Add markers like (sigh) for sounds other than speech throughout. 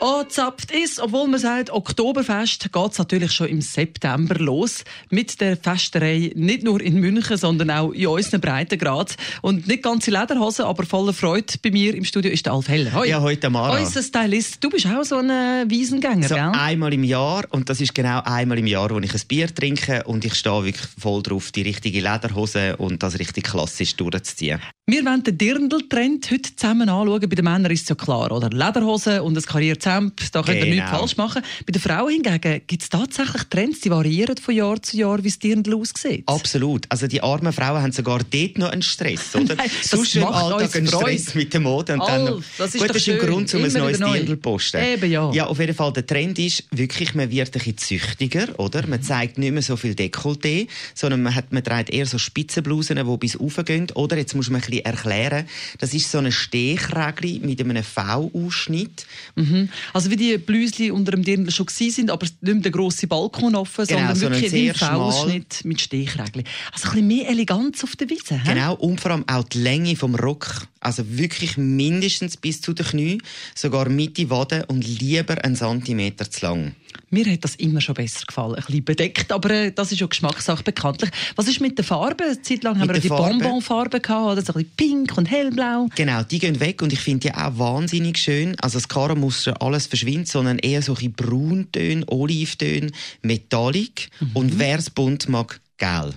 Angezapft ist, obwohl man sagt, Oktoberfest geht es natürlich schon im September los. Mit der Festerei nicht nur in München, sondern auch in unseren Breitengrad. Und nicht ganze Lederhosen, aber voller Freude bei mir im Studio ist der Alf Heller. Hoi. Ja, heute Mara. Unser Stylist. Du bist auch so ein äh, Wiesengänger, so gell? einmal im Jahr und das ist genau einmal im Jahr, wo ich ein Bier trinke und ich stehe wirklich voll drauf, die richtige Lederhose und das richtig klassisch durchzuziehen. Wir wollen den Dirndl-Trend heute zusammen anschauen. Bei den Männern ist es ja klar, oder? Lederhose und ein Karrierezemp, da könnt ihr Genau. nichts falsch machen. Bei den Frauen hingegen gibt es tatsächlich Trends, die variieren von Jahr zu Jahr, wie das Dirndl aussieht. Absolut. Also die armen Frauen haben sogar dort noch einen Stress, (laughs) oder? Nein, das Sonst im Alltag einen Freude. Stress mit der Mode und dann noch. Alf, das ist Gut, das ist ein. Grund, um ein Immer neues wieder neu. Dirndl zu posten. Eben, ja. Ja, auf jeden Fall, der Trend ist wirklich, man wird ein bisschen züchtiger, oder? Man zeigt nicht mehr so viel Dekolleté, sondern man, hat, man trägt eher so Spitzenblusen, die bis rauf gehen. Oder, jetzt muss man ein bisschen erklären, das ist so eine Stechregel mit einem V-Ausschnitt. Mhm. Also wie die Blüsli unter dem Dirndl schon gewesen sind, aber nicht mehr der grosse Balkon offen, Genau, sondern so wirklich ein. V-Ausschnitt mit Stechrägli. Also ein bisschen mehr Eleganz auf der Wiese. Genau, und vor allem auch die Länge vom Rock. Also wirklich mindestens bis zu den Knie, sogar Mitte Wade und lieber einen Zentimeter zu lang. Mir hat das immer schon besser gefallen. Ein bisschen bedeckt, aber äh, das ist ja Geschmackssache bekanntlich. Was ist mit den Farben? Eine Zeit lang haben wir Mit die? Bonbonfarben gehabt, oder? So ein bisschen pink und hellblau. Genau, die gehen weg und ich finde die auch wahnsinnig schön. Also das Karamuster, alles verschwindet, sondern eher so ein Brauntöne, Olivtöne, Metallic und wer es bunt mag, gel.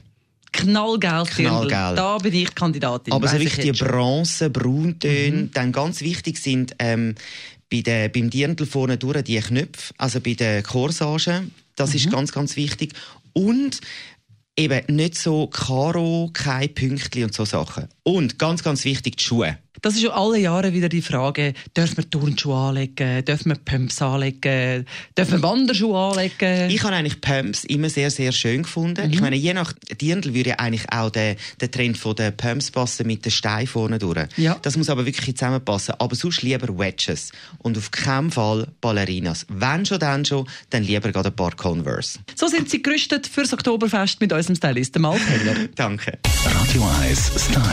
Knallgelb. Da bin ich Kandidatin. Aber so schon. Bronze, Brauntöne, dann ganz wichtig sind ähm, bei der, beim Dirndl vorne durch die Knöpfe, also bei den Corsagen, das ist ganz, ganz wichtig. Und eben nicht so Karo, kein Pünktli und so Sachen. Und ganz, ganz wichtig, die Schuhe. Das ist ja alle Jahre wieder die Frage, dürfen wir Turnschuhe anlegen, dürfen wir Pumps anlegen, dürfen wir Wanderschuhe anlegen? Ich habe eigentlich Pumps immer sehr, sehr schön gefunden. Ich meine, je nach Dirndl würde ja eigentlich auch der, der Trend von den Pumps passen mit den Steinen vorne durch. Ja. Das muss aber wirklich zusammenpassen. Aber sonst lieber Wedges. Und auf keinen Fall Ballerinas. Wenn schon, dann schon, dann lieber gerade ein paar Converse. So sind sie gerüstet fürs Oktoberfest mit unserem Stylisten Heller. (laughs) Danke. Radio 1 Style. Style.